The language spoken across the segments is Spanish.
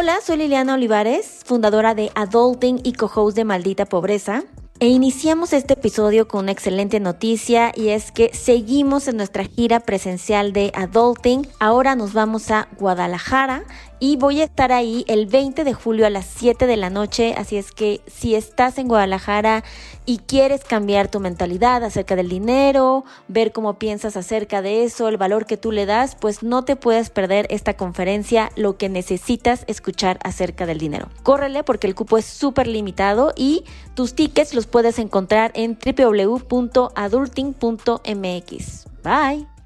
Hola, soy Liliana Olivares, fundadora de Adulting y co-host de Maldita Pobreza. E iniciamos este episodio con una excelente noticia y es que seguimos en nuestra gira presencial de Adulting. Ahora nos vamos a Guadalajara y voy a estar ahí el 20 de julio a las 7 de la noche, así es que si estás en Guadalajara y quieres cambiar tu mentalidad acerca del dinero, ver cómo piensas acerca de eso, el valor que tú le das, pues no te puedes perder esta conferencia, lo que necesitas escuchar acerca del dinero. Córrele porque el cupo es súper limitado y tus tickets los puedes encontrar en www.adulting.mx. Bye.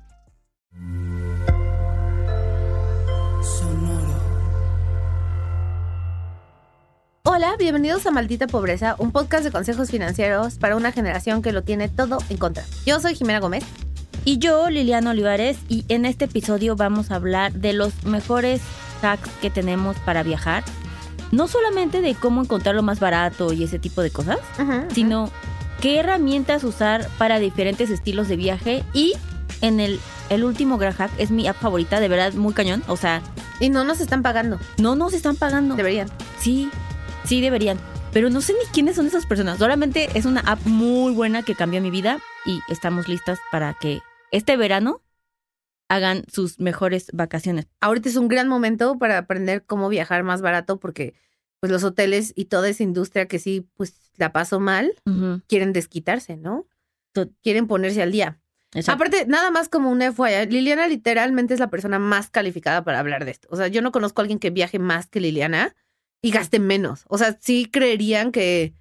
Hola, bienvenidos a Maldita Pobreza, un podcast de consejos financieros para una generación que lo tiene todo en contra. Yo soy Jimena Gómez. Y yo, Liliana Olivares, y en este episodio vamos a hablar de los mejores hacks que tenemos para viajar. No solamente de cómo encontrar lo más barato y ese tipo de cosas, sino qué herramientas usar para diferentes estilos de viaje. Y en el, el último gran hack es mi app favorita, de verdad, muy cañón. O sea, Y no nos están pagando. no nos están pagando. Deberían. Sí, sí deberían. Pero no sé ni quiénes son esas personas. Solamente es una app muy buena que cambió mi vida y estamos listas para que este verano hagan sus mejores vacaciones. Ahorita es un gran momento para aprender cómo viajar más barato porque pues los hoteles y toda esa industria que sí pues la pasó mal, quieren desquitarse, ¿no? Quieren ponerse al día. Exacto. Aparte, nada más como una FYI, Liliana literalmente es la persona más calificada para hablar de esto. O sea, yo no conozco a alguien que viaje más que Liliana y gaste menos. O sea, sí creerían que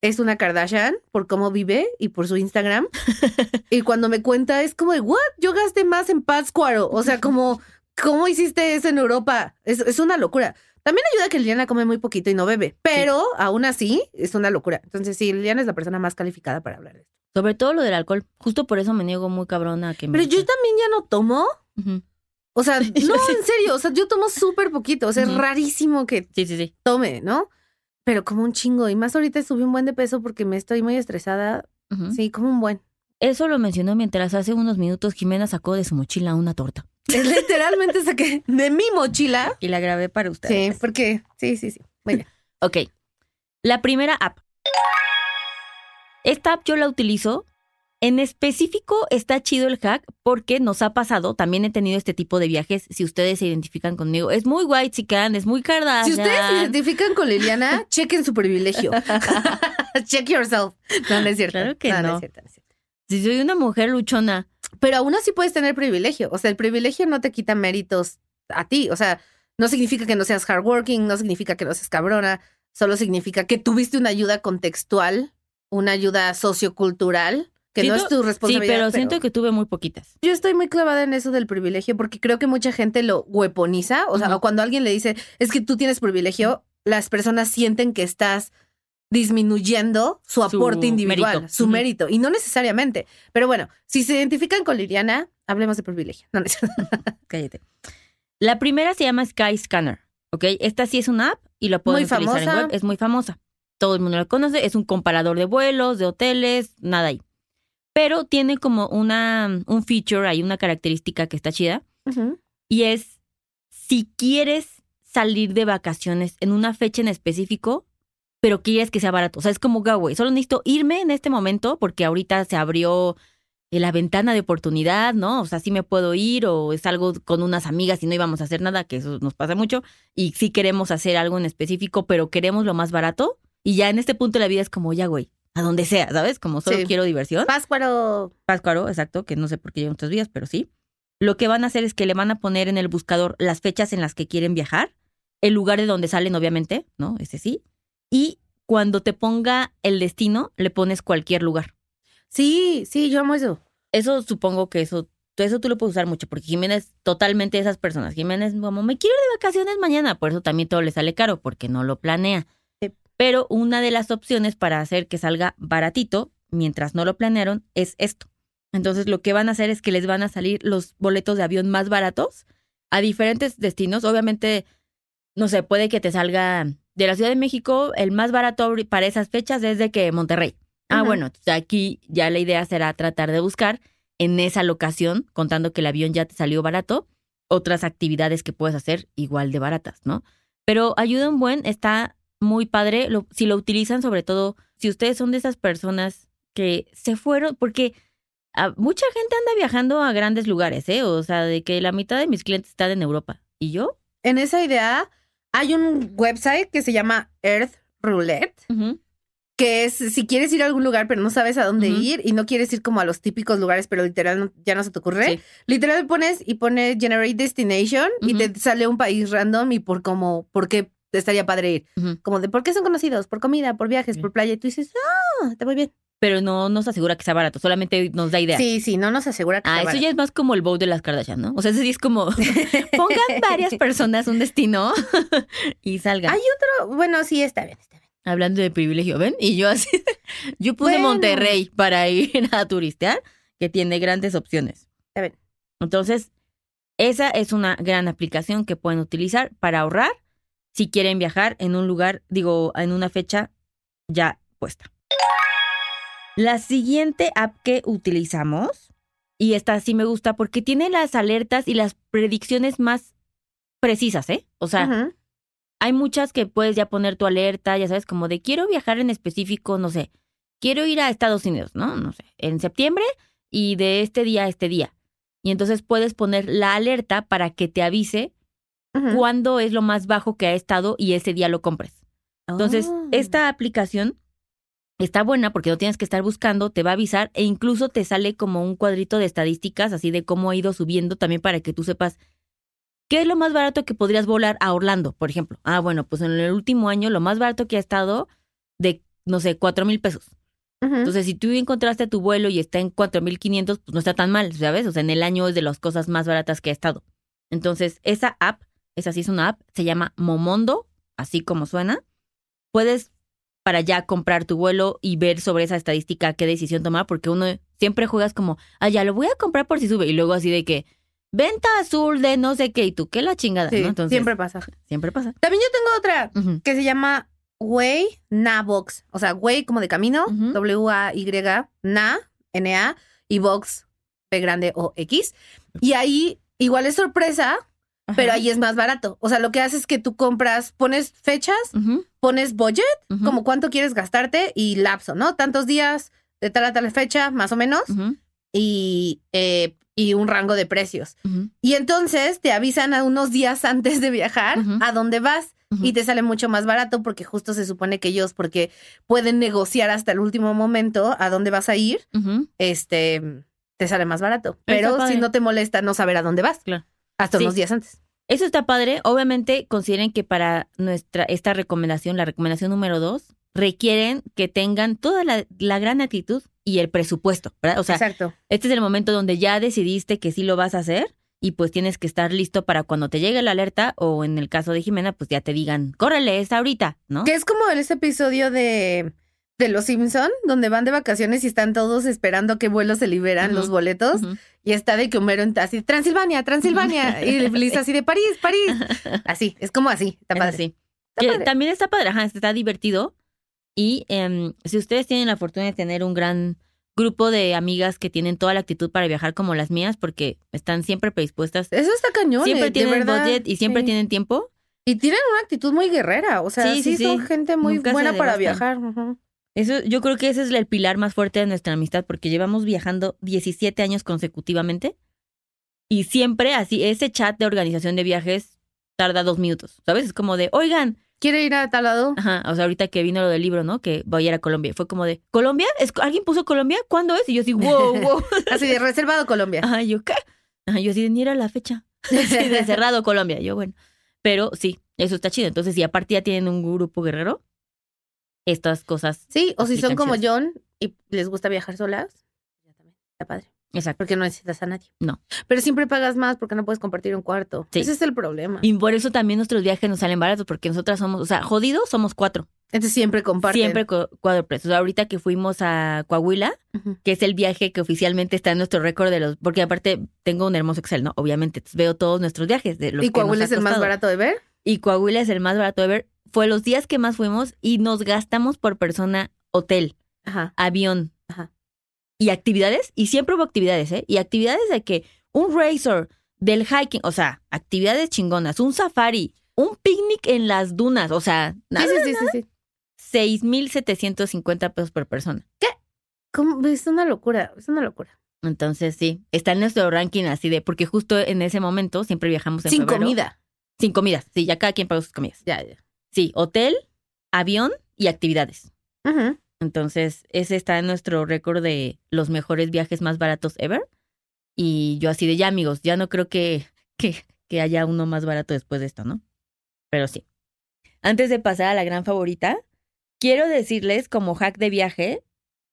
es una Kardashian por cómo vive y por su Instagram. y cuando me cuenta es como de, ¿what? Yo gasté más en Pátzcuaro. O sea, como, ¿cómo hiciste eso en Europa? Es, es una locura. También ayuda que Liliana come muy poquito y no bebe, pero aún así es una locura. Entonces, sí, Liliana es la persona más calificada para hablar de esto. Sobre todo lo del alcohol. Justo por eso me niego muy cabrona a que me... Pero yo también ya no tomo. Ujú. O sea, no, sí. en serio, o sea, yo tomo súper poquito, o sea, es rarísimo que Sí, sí, sí. tome, ¿no? Pero como un chingo, y más ahorita subí un buen de peso porque me estoy muy estresada, sí, como un buen. Eso lo mencionó mientras hace unos minutos Jimena sacó de su mochila una torta. Es literalmente saqué de mi mochila. Y la grabé para Sí, ustedes. porque, sí, sí, sí. Muy bien. Ok. La primera app. Esta app yo la utilizo. En específico está chido el hack porque nos ha pasado, también he tenido este tipo de viajes, si ustedes se identifican conmigo. Es muy white chican, es muy Si Kardashian. ustedes se identifican con Liliana, chequen su privilegio. Check yourself. No, no es cierto. Claro que no. no. es cierto, no es cierto. Si soy una mujer luchona, Pero aún así puedes tener privilegio. O sea, el privilegio no te quita méritos a ti. O sea, no significa que no seas hardworking, no significa que no seas cabrona, solo significa que tuviste una ayuda contextual, una ayuda sociocultural, que no es tu sí, responsabilidad. pero siento que tuve muy poquitas. Yo estoy muy clavada en eso del privilegio porque creo que mucha gente lo hueponiza. O sea, o cuando alguien le dice, es que tú tienes privilegio, las personas sienten que estás disminuyendo su Su aporte individual, mérito. su mérito. Y no necesariamente. Pero bueno, si se identifican con Liliana, hablemos de privilegio. No, Cállate. La primera se llama Sky Scanner, ¿ok? Esta sí es una app y la pueden Muy utilizar en famosa. web. Es muy famosa. Todo el mundo la conoce. Es un comparador de vuelos, de hoteles, nada ahí. Pero tiene como una, un feature, hay una característica que está chida. Y es, si quieres salir de vacaciones en una fecha en específico, pero quieres que sea barato. O sea, es como, "Ga, güey, solo necesito irme en este momento porque ahorita se abrió eh, la ventana de oportunidad, ¿no? O sea, sí me puedo ir o es algo con unas amigas y no íbamos a hacer nada, que eso nos pasa mucho. Y sí queremos hacer algo en específico, pero queremos lo más barato. Y ya en este punto de la vida es como, ya, güey, a donde sea, ¿sabes? Como solo Sí. quiero diversión. Páscuaro. Páscuaro, exacto, que no sé por qué llevan estos días, pero sí. Lo que van a hacer es que le van a poner en el buscador las fechas en las que quieren viajar, el lugar de donde salen, obviamente, ¿no? Ese sí. Y cuando te ponga el destino, le pones cualquier lugar. Sí, sí, yo amo eso. Eso supongo que eso, eso tú lo puedes usar mucho, porque Jimena es totalmente de esas personas. Jimena es como, me quiero ir de vacaciones mañana, por eso también todo le sale caro, porque no lo planea. Pero una de las opciones para hacer que salga baratito, mientras no lo planearon, es esto. Entonces lo que van a hacer es que les van a salir los boletos de avión más baratos a diferentes destinos. Obviamente, no sé, puede que te salga de la Ciudad de México, el más barato para esas fechas es de que Monterrey. Ah, bueno, entonces aquí ya la idea será tratar de buscar en esa locación, contando que el avión ya te salió barato, otras actividades que puedes hacer igual de baratas, ¿no? Pero ayuda un buen, está muy padre. Lo- si lo utilizan, sobre todo, si ustedes son de esas personas que se fueron, porque ah, mucha gente anda viajando a grandes lugares, ¿eh? O sea, de que la mitad de mis clientes están en Europa. ¿Y yo? En esa idea, hay un website que se llama Earth Roulette, que es si quieres ir a algún lugar pero no sabes a dónde ir y no quieres ir como a los típicos lugares, pero literal no- ya no se te ocurre. Sí. Literal pones y pones Generate Destination y te sale un país random y por como, por qué estaría padre ir. Como de por qué son conocidos, por comida, por viajes, por playa. Y tú dices, ah, te voy bien. Pero no nos asegura que sea barato, solamente nos da idea. Sí, sí, no nos asegura que Ah, sea eso barato. ya es más como el bow de las Kardashian, ¿no? O sea, ese sí es como pongan varias personas un destino y salgan. Hay otro, bueno, sí, está bien, está bien. Hablando de privilegio, ¿ven? Y yo así, yo puse Bueno. Monterrey para ir a turistear, que tiene grandes opciones. Está bien. Entonces, esa es una gran aplicación que pueden utilizar para ahorrar si quieren viajar en un lugar, digo, en una fecha ya puesta. La siguiente app que utilizamos, y esta sí me gusta porque tiene las alertas y las predicciones más precisas, ¿eh? O sea, hay muchas que puedes ya poner tu alerta, ya sabes, como de quiero viajar en específico, no sé, quiero ir a Estados Unidos, ¿no? No sé, en septiembre y de este día a este día. Y entonces puedes poner la alerta para que te avise Cuándo es lo más bajo que ha estado y ese día lo compres. Entonces, Oh. esta aplicación está buena porque no tienes que estar buscando, te va a avisar e incluso te sale como un cuadrito de estadísticas, así de cómo ha ido subiendo también para que tú sepas qué es lo más barato que podrías volar a Orlando, por ejemplo. Ah, bueno, pues en el último año lo más barato que ha estado de, no sé, cuatro mil pesos. Entonces, si tú encontraste tu vuelo y está en 4.500, pues no está tan mal, ¿sabes? O sea, en el año es de las cosas más baratas que ha estado. Entonces, esa app, esa sí es una app, se llama Momondo, así como suena. Puedes para ya comprar tu vuelo y ver sobre esa estadística qué decisión tomar, porque uno siempre juegas como, ah, ya lo voy a comprar por si sube, y luego así de que, venta azul de no sé qué, y tú, qué la chingada, Sí, ¿no? Entonces, siempre pasa. siempre pasa. También yo tengo otra que se llama Way Na Box. O sea, Way como de camino. W-A-Y, Na, N-A, y Box, P grande o X. Y ahí igual es sorpresa, pero ahí es más barato. O sea, lo que haces es que tú compras, pones fechas, pones budget, como cuánto quieres gastarte y lapso, ¿no? Tantos días de tal a tal fecha, más o menos, y, eh, y un rango de precios. Y entonces te avisan a unos días antes de viajar a dónde vas y te sale mucho más barato porque justo se supone que ellos, porque pueden negociar hasta el último momento a dónde vas a ir, este, te sale más barato. Pero si no te molesta no saber a dónde vas, Claro. Hasta Sí. unos días antes. Eso está padre. Obviamente, consideren que para nuestra esta recomendación, la recomendación número dos, requieren que tengan toda la, la gran actitud y el presupuesto, ¿verdad? O sea, Exacto. este es el momento donde ya decidiste que sí lo vas a hacer y pues tienes que estar listo para cuando te llegue la alerta o en el caso de Jimena, pues ya te digan, córrele, es ahorita, ¿no? Que es como en ese episodio de, de Los Simpson, donde van de vacaciones y están todos esperando que vuelos se liberan los boletos. Y está de que Homero en- así, Transilvania, Transilvania. Y Lisa así de París, París. Así, es como así. Está Es padre. así. Está Que padre. también está padre, ajá, está divertido. Y em, si ustedes tienen la fortuna de tener un gran grupo de amigas que tienen toda la actitud para viajar como las mías, porque están siempre predispuestas, Eso está cañón. siempre eh, tienen verdad. budget y siempre Sí. tienen tiempo. Y tienen una actitud muy guerrera. O sea, Sí, sí, sí, son gente muy Nunca buena para viajar. Eso, yo creo que ese es el pilar más fuerte de nuestra amistad, porque llevamos viajando 17 años consecutivamente. Y siempre así, ese chat de organización de viajes tarda dos minutos, ¿sabes? Es como de, oigan, ¿Quiere ir a tal lado? Ajá, o sea, ahorita que vino lo del libro, ¿no? Que voy a ir a Colombia. Fue como de, ¿Colombia? ¿Es, ¿Alguien puso Colombia? ¿Cuándo es? Y yo así, wow, wow. Así de reservado Colombia. Ajá, yo, ¿qué? Ajá, yo así de, ni era la fecha. Así de cerrado Colombia. Yo, bueno. Pero sí, eso está chido. Entonces, si aparte ya tienen un grupo guerrero, estas cosas. Sí, o si son como. John y les gusta viajar solas, ya también. Está padre. Exacto. Porque no necesitas a nadie. No. Pero siempre pagas más porque no puedes compartir un cuarto. Sí. Ese es el problema. Y por eso también nuestros viajes nos salen baratos, porque nosotras somos, o sea, jodidos somos cuatro. Entonces siempre comparten. Siempre cu- cuatro precios. ahorita que fuimos a Coahuila, que es el viaje que oficialmente está en nuestro récord de los. Porque aparte tengo un hermoso Excel, ¿no? Obviamente. Veo todos nuestros viajes. De los ¿Y que nos Coahuila es el más barato de ver? y Coahuila es el más barato de ver. Fue los días que más fuimos y nos gastamos por persona hotel, Ajá. avión Ajá. y actividades. Y siempre hubo actividades, ¿eh? Y actividades de que un racer, del hiking, o sea, actividades chingonas, un safari. un picnic en las dunas, o sea, nada, Sí, sí, sí, sí, sí. 6,750 pesos por persona. ¿Cómo? Es una locura, es una locura. Entonces, sí, está en nuestro ranking así de, porque justo en ese momento siempre viajamos en Sin febrero. comida. Sin comidas, sí, ya cada quien paga sus comidas. Ya, ya. Sí, hotel, avión y actividades. Entonces, ese está en nuestro récord de los mejores viajes más baratos ever. Y yo así de ya, amigos, ya no creo que, que, que haya uno más barato después de esto, ¿no? Pero sí. Antes de pasar a la gran favorita, quiero decirles como hack de viaje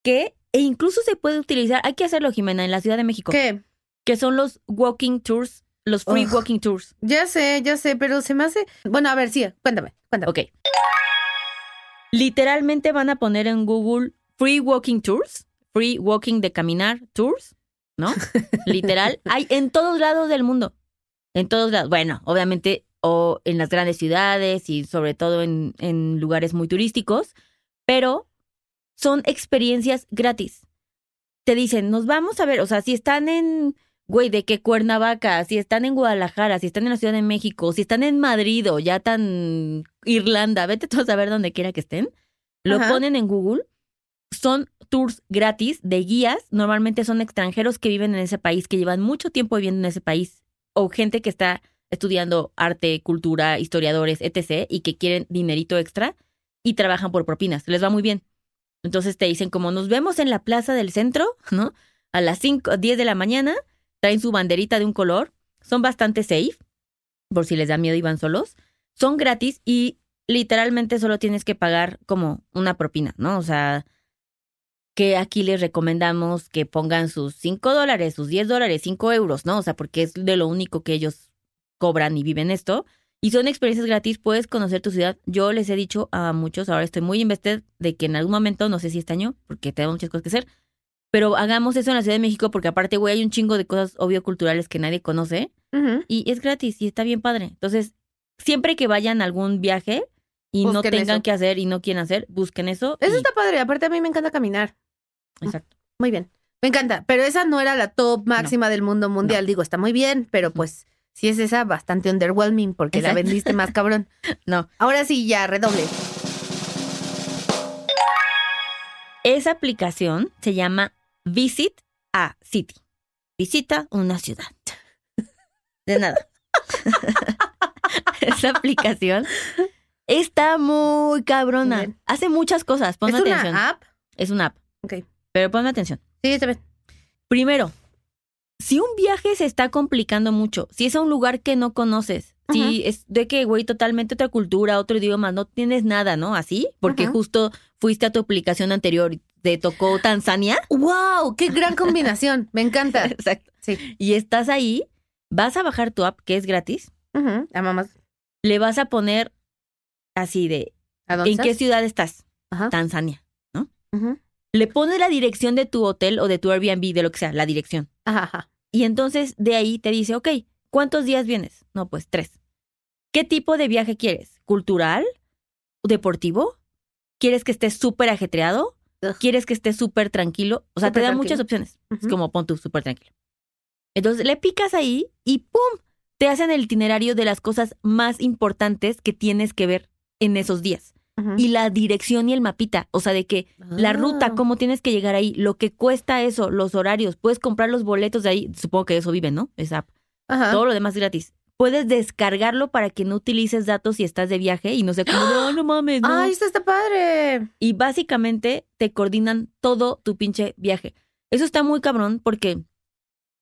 que e incluso se puede utilizar, hay que hacerlo, Jimena, en la Ciudad de México, ¿Qué? que son los walking tours, los free Ugh. walking tours. Ya sé, ya sé, pero se me hace. Bueno, a ver, sí, cuéntame, cuéntame. Ok. Literalmente van a poner en Google Free Walking Tours, Free Walking de caminar tours, ¿no? Literal, hay en todos lados del mundo. En todos lados. Bueno, obviamente, o en las grandes ciudades y sobre todo en, en lugares muy turísticos, pero son experiencias gratis. Te dicen, nos vamos a ver, o sea, si están en, güey, de qué Cuernavaca, si están en Guadalajara, si están en la Ciudad de México, si están en Madrid o ya tan Irlanda, vete tú a saber donde quiera que estén, lo Ajá. ponen en Google. Son tours gratis de guías, normalmente son extranjeros que viven en ese país, que llevan mucho tiempo viviendo en ese país, o gente que está estudiando arte, cultura, historiadores, etc., y que quieren dinerito extra y trabajan por propinas, les va muy bien. Entonces te dicen como nos vemos en la plaza del centro, ¿no? A las 5, 10 de la mañana, traen su banderita de un color, son bastante safe, por si les da miedo y van solos, son gratis y literalmente solo tienes que pagar como una propina, ¿no? O sea, que aquí les recomendamos que pongan sus 5 dólares, sus 10 dólares, 5 euros, ¿no? O sea, porque es de lo único que ellos cobran y viven esto. Y son experiencias gratis, puedes conocer tu ciudad. Yo les he dicho a muchos, ahora estoy muy invested de que en algún momento, no sé si este año, porque tengo muchas cosas que hacer, pero hagamos eso en la Ciudad de México porque aparte, güey, hay un chingo de cosas obvio culturales que nadie conoce y es gratis y está bien padre. Entonces, siempre que vayan a algún viaje y no tengan eso. que hacer y no quieren hacer, busquen eso. Eso y- está padre. Aparte, a mí me encanta caminar. Exacto. Muy bien. Me encanta. Pero esa no era la top máxima del mundo mundial. Digo, está muy bien, pero pues si es esa, bastante underwhelming porque la vendiste más cabrón. No. Ahora sí, ya, redoble. Esa aplicación se llama Visit a City. Visita una ciudad. De nada. Esa aplicación está muy cabrona. Bien. Hace muchas cosas. Ponme ¿Es una atención. app? Es una app. Ok. Pero ponme atención. Sí, está bien. Primero, si un viaje se está complicando mucho, si es a un lugar que no conoces, si es de que, güey, totalmente otra cultura, otro idioma, no tienes nada, ¿no? Así, porque Ajá. justo fuiste a tu aplicación anterior y te tocó Tanzania. ¡Wow! ¡Qué gran combinación! Me encanta. Exacto. Sí. Y estás ahí, vas a bajar tu app, que es gratis, Ujú. A mamás. le vas a poner así de, ¿A dónde ¿en qué ciudad estás? Ajá. Tanzania. Ujú. Le pones la dirección de tu hotel o de tu Airbnb, de lo que sea, la dirección. Ajá, ajá. Y entonces de ahí te dice, ok, ¿cuántos días vienes? No, pues tres. ¿Qué tipo de viaje quieres? ¿Cultural? ¿Deportivo? ¿Quieres que esté súper ajetreado? Ugh. ¿Quieres que esté súper tranquilo? O sea, te da tranquilo. muchas opciones. Es como pon tú súper tranquilo. Entonces le picas ahí y ¡pum! Te hacen el itinerario de las cosas más importantes que tienes que ver en esos días. Y la dirección y el mapita. O sea, de que la ruta, Ah. cómo tienes que llegar ahí, lo que cuesta eso, los horarios, puedes comprar los boletos de ahí, supongo que eso vive, ¿no? Esa. Todo lo demás gratis. Puedes descargarlo para que no utilices datos si estás de viaje y no sé cómo, no, no mames, no. ¡Ay, esto está padre! Y básicamente te coordinan todo tu pinche viaje. Eso está muy cabrón porque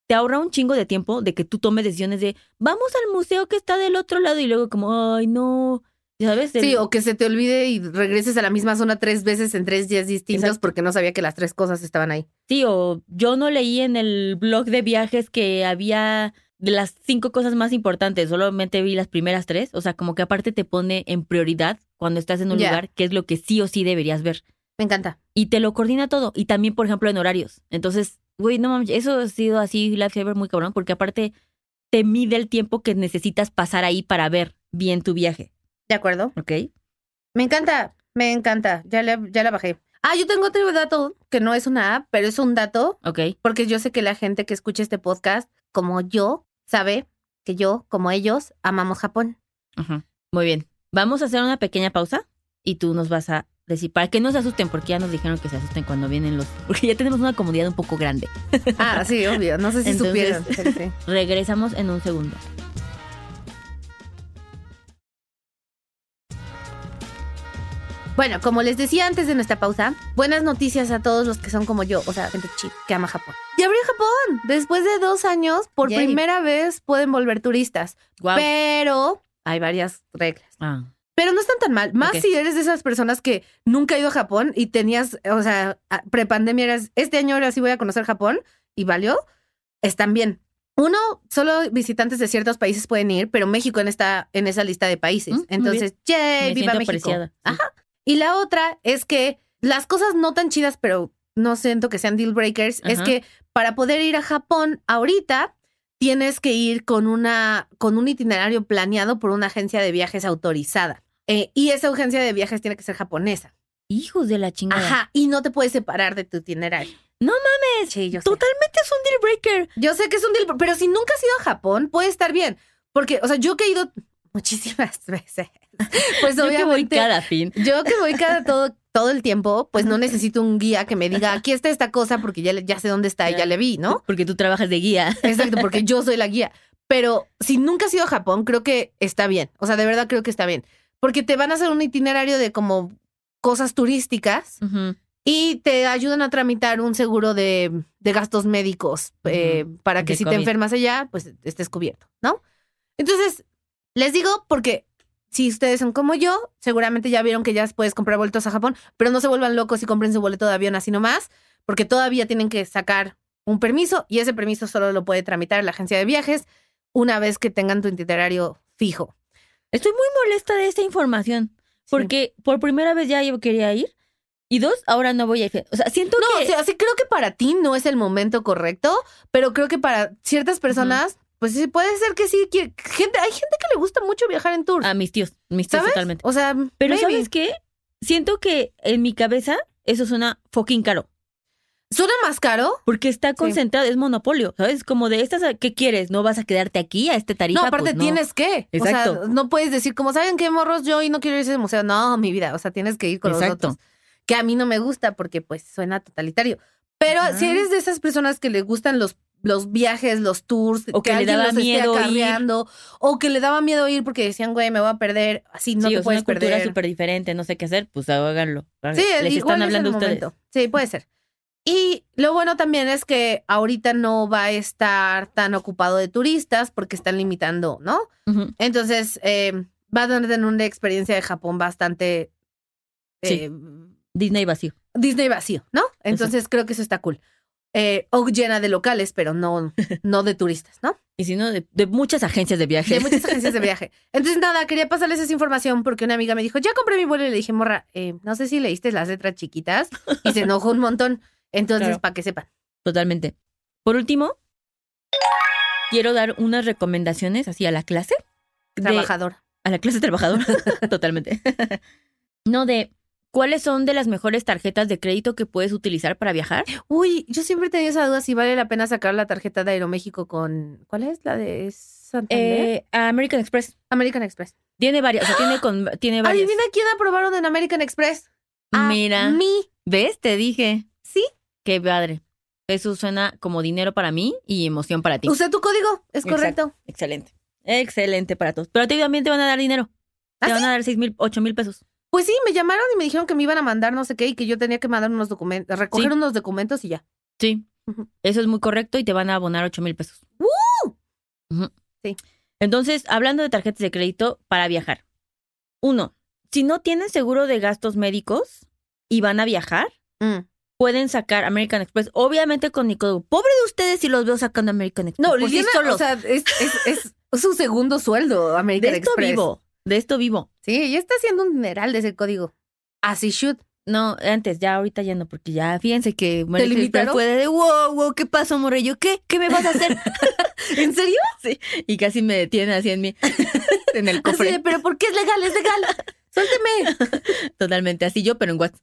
te ahorra un chingo de tiempo de que tú tomes decisiones de vamos al museo que está del otro lado y luego como, ay, no. Sabes, El- Sí, o que se te olvide y regreses a la misma zona tres veces en tres días distintos Exacto. porque no sabía que las tres cosas estaban ahí. Sí, o yo no leí en el blog de viajes que había de las cinco cosas más importantes, solamente vi las primeras tres. O sea, como que aparte te pone en prioridad cuando estás en un lugar, que es lo que sí o sí deberías ver. Me encanta. Y te lo coordina todo. Y también, por ejemplo, en horarios. Entonces, güey, no mames, eso ha sido así lifesaver muy cabrón, porque aparte te mide el tiempo que necesitas pasar ahí para ver bien tu viaje. De acuerdo. ¿Ok? Me encanta, me encanta. Ya, la- ya la bajé. Ah, yo tengo otro dato que no es una app, pero es un dato Ok. porque yo sé que la gente que escucha este podcast, como yo, sabe que yo, como ellos, amamos Japón. Ajá. Muy bien. Vamos a hacer una pequeña pausa y tú nos vas a decir, para que no se asusten, porque ya nos dijeron que se asusten cuando vienen los... Porque ya tenemos una comunidad un poco grande. Ah, sí, obvio. No sé si Entonces- supieron. Regresamos en un segundo. Bueno, como les decía antes de nuestra pausa, buenas noticias a todos los que son como yo, o sea, gente chip que ama Japón. Y abrió Japón. Después de dos años, por Yay. primera vez pueden volver turistas. Wow. Pero hay varias reglas. Ah, Pero no están tan mal. Más si eres de esas personas que nunca ha ido a Japón y tenías, o sea, prepandemia eras, este año ahora sí voy a conocer Japón y valió, están bien. Uno, solo visitantes de ciertos países pueden ir, pero México en esta, en esa lista de países. Mm, Entonces, ¡yay! me ¡Viva México! apreciada. sí. Ajá. Y la otra es que las cosas no tan chidas, pero no siento que sean deal breakers, es que para poder ir a Japón ahorita tienes que ir con una con un itinerario planeado por una agencia de viajes autorizada. Eh, y esa agencia de viajes tiene que ser japonesa. Hijos de la chingada. Ajá. Y no te puedes separar de tu itinerario. No mames. Sí, yo sé. Totalmente es un deal breaker. Yo sé que es un deal, pero si nunca has ido a Japón, puede estar bien. Porque, o sea, yo que he ido muchísimas veces, pues Yo que voy obviamente. cada fin. Yo que voy cada todo, todo el tiempo, pues no necesito un guía que me diga, aquí está esta cosa porque ya, ya sé dónde está y ya le vi, ¿no? Porque tú trabajas de guía. Exacto, porque yo soy la guía. Pero si nunca has ido a Japón, creo que está bien. O sea, de verdad creo que está bien. Porque te van a hacer un itinerario de como cosas turísticas y te ayudan a tramitar un seguro de, de gastos médicos eh, para que De si te enfermas allá, pues estés cubierto, ¿no? Entonces, les digo porque si ustedes son como yo, seguramente ya vieron que ya puedes comprar boletos a Japón, pero no se vuelvan locos y compren su boleto de avión así nomás, porque todavía tienen que sacar un permiso y ese permiso solo lo puede tramitar la agencia de viajes una vez que tengan tu itinerario fijo. Estoy muy molesta de esta información. Porque por primera vez ya yo quería ir. Y dos, ahora no voy a ir. O sea, siento No, que. o sea, sí creo que para ti no es el momento correcto, pero creo que para ciertas personas, pues sí, puede ser que sí. que- gente, hay gente que le gusta mucho viajar en tour. a mis tíos. Mis tíos ¿Sabes? totalmente. O sea, Pero maybe. ¿sabes qué? Siento que en mi cabeza eso suena fucking caro. ¿Suena más caro? Porque está concentrado, es monopolio, ¿sabes? Como de estas, ¿qué quieres? ¿No vas a quedarte aquí a este tarifa? no, aparte Pues no. tienes que. O sea, Exacto. no puedes decir, como saben qué morros yo y no quiero ir a ese museo. No, mi vida. O sea, tienes que ir con Exacto. los otros. Que a mí no me gusta porque pues suena totalitario. Pero Ajá. si eres de esas personas que le gustan los, los viajes, los tours, O que le daba miedo ir. o que le daba miedo ir porque decían, güey, me voy a perder, así no sí, te es puedes una cultura perder. súper diferente, no sé qué hacer, pues háganlo. Sí, Les igual están es hablando el ustedes. momento. Sí, puede ser. Y lo bueno también es que ahorita no va a estar tan ocupado de turistas porque están limitando, ¿no? Entonces, eh, va a tener una experiencia de Japón bastante Sí. eh, Disney vacío. Disney vacío, ¿no? Entonces creo que eso está cool. Eh, o llena de locales, pero no, no de turistas, ¿no? Y si no, de, de muchas agencias de viaje. De muchas agencias de viaje. Entonces, nada, quería pasarles esa información porque una amiga me dijo, ya compré mi vuelo y le dije, morra, eh, no sé si leíste las letras chiquitas y se enojó un montón. Entonces, Claro. para que sepan. Totalmente. Por último, quiero dar unas recomendaciones así a la clase. de- Trabajador. a la clase trabajadora. Totalmente. no, de cuáles son de las mejores tarjetas de crédito que puedes utilizar para viajar. Uy, yo siempre he tenido esa duda si vale la pena sacar la tarjeta de Aeroméxico con. ¿Cuál es? La de Santander. Eh, American Express. American Express. Tiene varias, o sea, tiene, con, tiene varias. Adivina quién aprobaron en American Express. A Mira. mí. ¿Ves? Te dije. Sí. Qué padre. Eso suena como dinero para mí y emoción para ti. Usa tu código. Es Exacto. correcto. Excelente. Excelente para todos. Pero a ti también te van a dar dinero. ¿Ah, Te sí? van a dar seis mil, ocho mil pesos. Pues sí, me llamaron y me dijeron que me iban a mandar no sé qué y que yo tenía que mandar unos documentos, recoger Sí. unos documentos y ya. Sí. Eso es muy correcto y te van a abonar ocho mil pesos. Ujú. Sí. Entonces, hablando de tarjetas de crédito para viajar. Uno, si no tienen seguro de gastos médicos y van a viajar, Mm. pueden sacar American Express. Obviamente con mi código. Pobre de ustedes si los veo sacando American Express. No, sí Liliana, solos. o sea, es, es, es su segundo sueldo, American de esto Express. vivo. De esto vivo. Sí, ella está haciendo un dineral de ese código. Así should. No, antes, ya ahorita ya no, porque ya fíjense que limitaron? fue de wow, wow, ¿qué pasó, Morello? ¿Qué? ¿Qué me vas a hacer? ¿En serio? y casi me detienen así en mí, en el Así cofre. de, pero ¿por qué es legal? Es legal. Suélteme. Totalmente, así yo, pero en WhatsApp.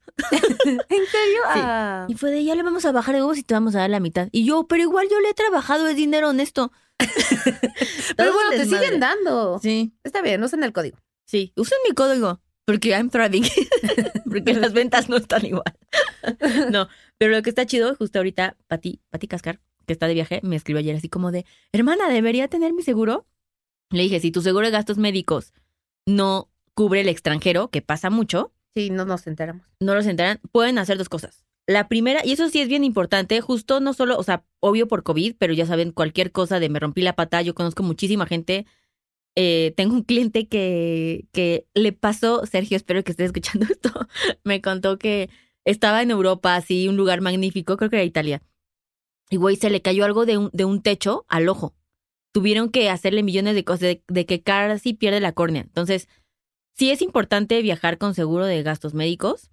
¿En serio? Sí. Ah. Y fue de, ya le vamos a bajar de huevos y te vamos a dar la mitad. Y yo, pero igual yo le he trabajado, es dinero honesto. Pero bueno, te siguen dando. Sí, Está bien, usen el código. Sí, usen mi código porque I'm thriving. porque las ventas no están igual. no, pero lo que está chido, justo ahorita, Pati, Pati Cascar, que está de viaje, me escribió ayer así como de, hermana, ¿debería tener mi seguro? Le dije, si tu seguro de gastos médicos no cubre el extranjero, que pasa mucho. Sí, no nos enteramos. No los enteran, pueden hacer dos cosas. La primera, y eso sí es bien importante, justo no solo, o sea, obvio por COVID, pero ya saben, cualquier cosa de me rompí la pata, yo conozco muchísima gente. Eh, tengo un cliente que, que le pasó, Sergio, espero que esté escuchando esto, me contó que estaba en Europa, así, un lugar magnífico, creo que era Italia. Y güey, se le cayó algo de un, de un techo al ojo. Tuvieron que hacerle millones de cosas, de, de que casi pierde la córnea. Entonces, sí es importante viajar con seguro de gastos médicos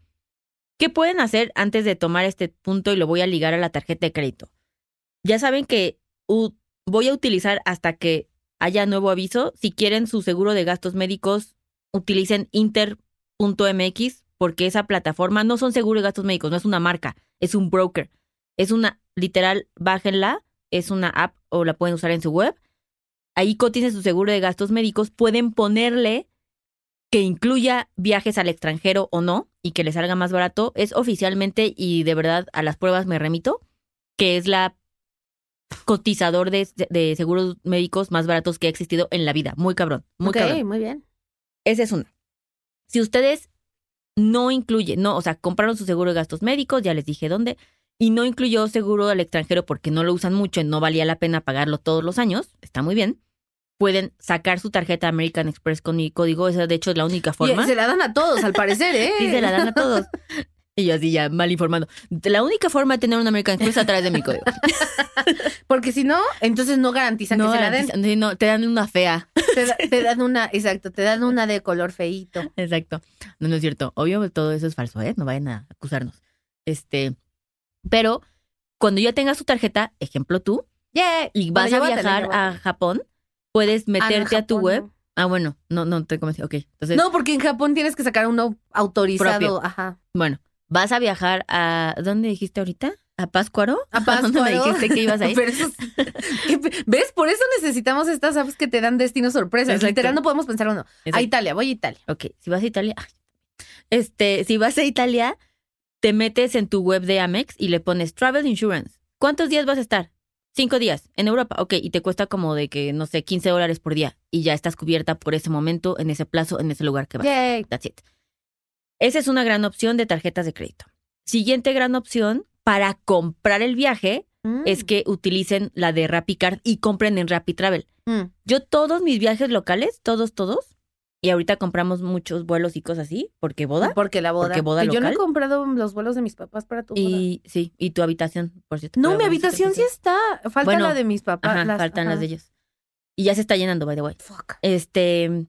¿Qué pueden hacer antes de tomar este punto y lo voy a ligar a la tarjeta de crédito? Ya saben que voy a utilizar hasta que haya nuevo aviso. Si quieren su seguro de gastos médicos, utilicen inter.mx porque esa plataforma no son seguros de gastos médicos, no es una marca, es un broker. Es una, literal, bájenla, es una app o la pueden usar en su web. Ahí coticen su seguro de gastos médicos, pueden ponerle que incluya viajes al extranjero o no y que le salga más barato, es oficialmente, y de verdad a las pruebas me remito, que es la cotizador de, seguros médicos más baratos que ha existido en la vida. Muy cabrón, muy okay, muy bien. Esa es una. Si ustedes no incluyen, no, o sea, compraron su seguro de gastos médicos, ya les dije dónde, y no incluyó seguro al extranjero porque no lo usan mucho y no valía la pena pagarlo todos los años, está muy bien pueden sacar su tarjeta American Express con mi código. Esa, de hecho, es la única forma. Y se la dan a todos, al parecer, ¿eh? sí, se la dan a todos. Y yo así ya mal informando. La única forma de tener un American Express es a través de mi código. Porque si no, entonces no garantizan que se la den. No, te dan una fea. Te, dan una, exacto, te dan una de color feíto. Exacto. No, no es cierto. Obvio, todo eso es falso, ¿eh? No vayan a acusarnos. Este, pero cuando ya tengas tu tarjeta, ejemplo tú, y vas a viajar a Japón, puedes ah, meterte a tu web. Ah, bueno, no, no te convencí. Ok. Entonces, no, porque en Japón tienes que sacar uno autorizado. Ajá. Bueno, vas a viajar a. ¿Dónde dijiste ahorita? ¿A Páscuaro? A Páscuaro. ¿Dónde me dijiste que ibas a ir? ¿Ves? Por eso necesitamos estas apps que te dan destino sorpresa. Literal, no podemos pensar uno. A Italia, voy a Italia. Ok, si vas a Italia. Este, si vas a Italia, te metes en tu web de Amex y le pones Travel Insurance. ¿Cuántos días vas a estar? Cinco días en Europa, ok, y te cuesta como de que, no sé, 15 dólares por día y ya estás cubierta por ese momento, en ese plazo, en ese lugar que vas. Yay. That's it. Esa es una gran opción de tarjetas de crédito. Siguiente gran opción para comprar el viaje es mm. que utilicen la de RappiCard y compren en Rappi Travel. Mm. Yo todos mis viajes locales, todos, todos, y ahorita compramos muchos vuelos y cosas así, porque boda. Porque la boda. Porque boda Yo no he comprado los vuelos de mis papás para tu boda. Y sí, y tu habitación, por cierto. No, mi habitación sí está. Falta la de mis papás. faltan las de ellos. Y ya se está llenando, by the way. Fuck. Este,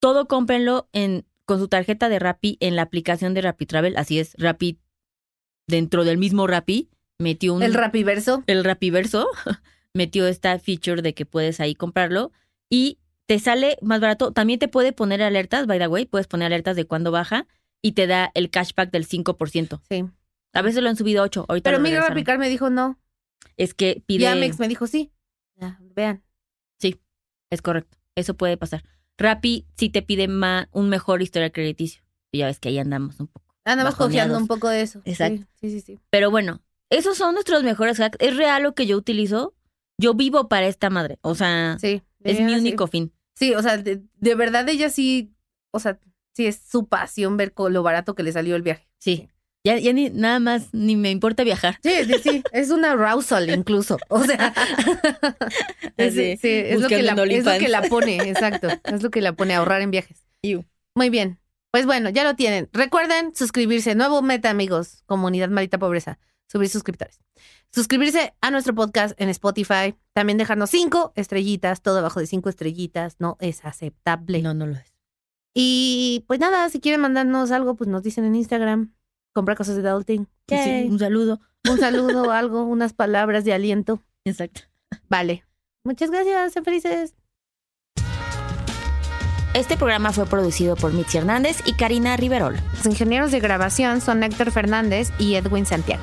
todo cómprenlo en, con su tarjeta de Rappi en la aplicación de Rappi Travel. Así es, Rappi, dentro del mismo Rappi, metió un... El Rappiverso. El Rappiverso metió esta feature de que puedes ahí comprarlo. Y te sale más barato. También te puede poner alertas, by the way, puedes poner alertas de cuándo baja y te da el cashback del 5%. Sí. A veces lo han subido a 8. Ahorita Pero Miguel Rapicar me dijo no. Es que pide. Amex me dijo sí. vean. Sí, es correcto. Eso puede pasar. Rappi sí te pide más, un mejor historial crediticio. Y ya ves que ahí andamos un poco. Andamos confiando un poco de eso. Exacto. Sí, sí, sí, Pero bueno, esos son nuestros mejores hacks. Es real lo que yo utilizo. Yo vivo para esta madre. O sea, sí, es mi único fin. Sí, o sea, de, verdad ella sí, o sea, sí es su pasión ver con lo barato que le salió el viaje. Sí. Ya, ya ni nada más, ni me importa viajar. Sí, sí, sí. Es una arousal incluso. O sea, es, sí, es, lo que la, es lo que la pone, exacto. Es lo que la pone a ahorrar en viajes. Muy bien. Pues bueno, ya lo tienen. Recuerden suscribirse. Nuevo meta, amigos. Comunidad Malita Pobreza. Subir suscriptores suscribirse a nuestro podcast en Spotify, también dejarnos cinco estrellitas, todo abajo de cinco estrellitas, no es aceptable. No, no lo es. Y pues nada, si quieren mandarnos algo, pues nos dicen en Instagram, comprar cosas de adulting. Sí, un saludo. Un saludo, algo, unas palabras de aliento. Exacto. Vale. Muchas gracias, sean felices. Este programa fue producido por Mitzi Hernández y Karina Riverol. Los ingenieros de grabación son Héctor Fernández y Edwin Santiago.